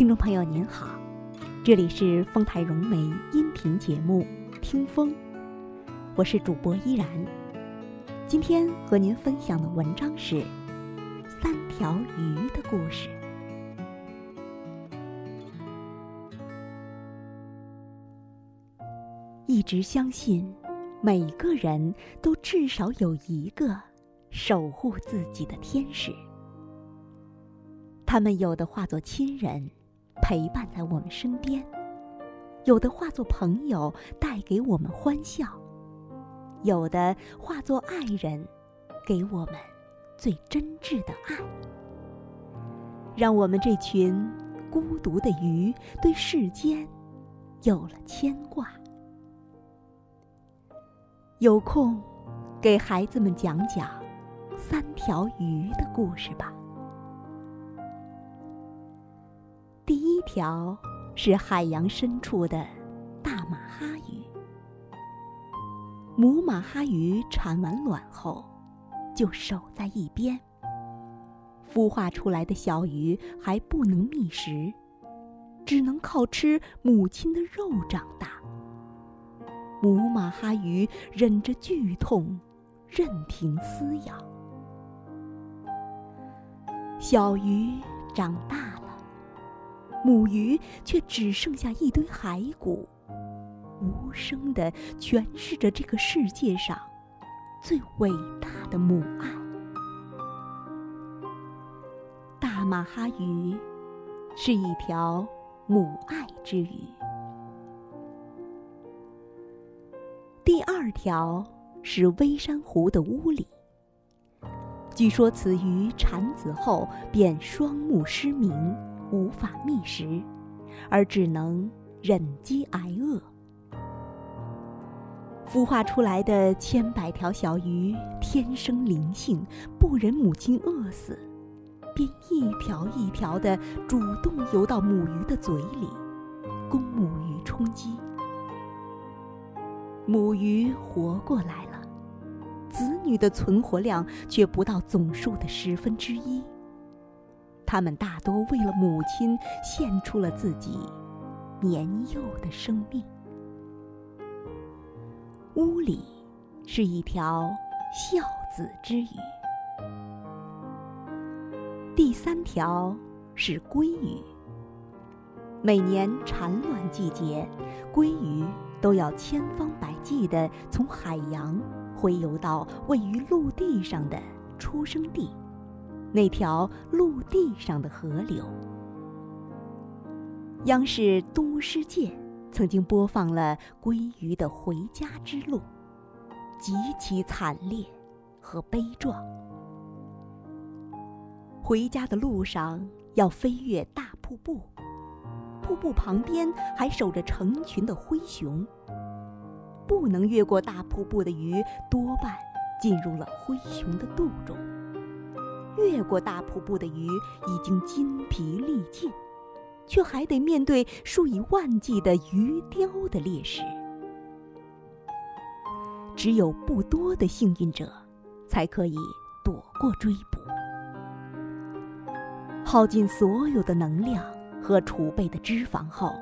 听众朋友您好，这里是丰台融媒音频节目《听风》，我是主播依然。今天和您分享的文章是《三条鱼的故事》。一直相信，每个人都至少有一个守护自己的天使。他们有的化作亲人，陪伴在我们身边；有的化作朋友，带给我们欢笑；有的化作爱人，给我们最真挚的爱。让我们这群孤独的鱼，对世间有了牵挂。有空，给孩子们讲讲三条鱼的故事吧。一条是海洋深处的大马哈鱼。母马哈鱼产完卵后，就守在一边。孵化出来的小鱼还不能觅食，只能靠吃母亲的肉长大。母马哈鱼忍着剧痛，任凭撕咬。小鱼长大。母鱼却只剩下一堆骸骨，无声地诠释着这个世界上最伟大的母爱。大马哈鱼是一条母爱之鱼。第二条是微山湖的乌里。据说此鱼产子后便双目失明。无法觅食，而只能忍饥挨饿。孵化出来的千百条小鱼天生灵性，不忍母亲饿死，便一条一条的主动游到母鱼的嘴里，供母鱼充饥。母鱼活过来了，子女的存活量却不到总数的十分之一。他们大多为了母亲献出了自己年幼的生命。屋里是一条孝子之鱼。第三条是鲑鱼。每年产卵季节，鲑鱼都要千方百计地从海洋洄游到位于陆地上的出生地。那条陆地上的河流。央视《都市界》曾经播放了鲑鱼的回家之路，极其惨烈和悲壮。回家的路上要飞越大瀑布，瀑布旁边还守着成群的灰熊。不能越过大瀑布的鱼，多半进入了灰熊的肚中。越过大瀑布的鱼已经筋疲力尽，却还得面对数以万计的鱼雕的猎食。只有不多的幸运者，才可以躲过追捕。耗尽所有的能量和储备的脂肪后，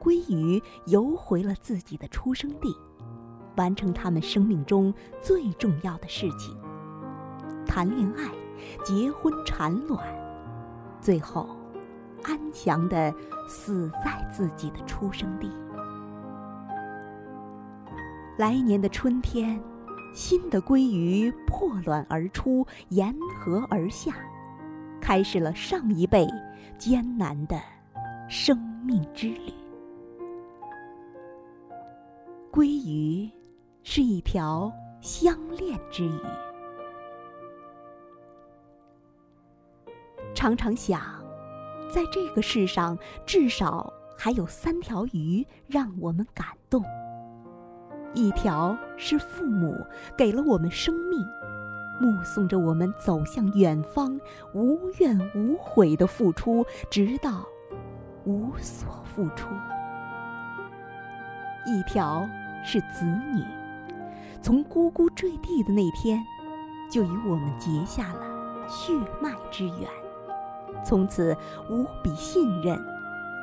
鲑鱼游回了自己的出生地，完成他们生命中最重要的事情——谈恋爱。结婚产卵，最后安详的死在自己的出生地。来年的春天，新的鲑鱼破卵而出，沿河而下，开始了上一辈艰难的生命之旅。鲑鱼是一条相恋之鱼。常常想，在这个世上，至少还有三条鱼让我们感动。一条是父母给了我们生命，目送着我们走向远方，无怨无悔的付出，直到无所付出；一条是子女，从呱呱坠地的那天，就与我们结下了血脉之缘。从此无比信任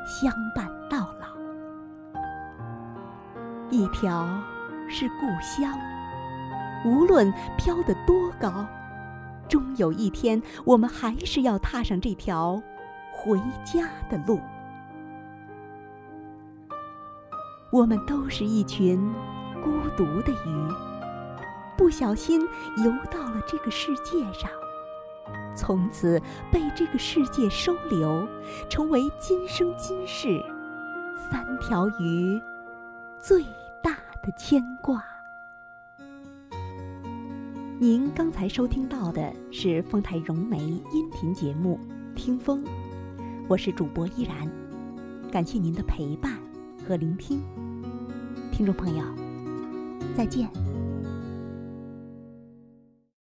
相伴到老。一条是故乡，无论飘得多高，终有一天，我们还是要踏上这条回家的路。我们都是一群孤独的鱼，不小心游到了这个世界上，从此被这个世界收留，成为今生今世三条鱼最大的牵挂。您刚才收听到的是丰台融媒音频节目《听风》，我是主播依然，感谢您的陪伴和聆听。听众朋友，再见。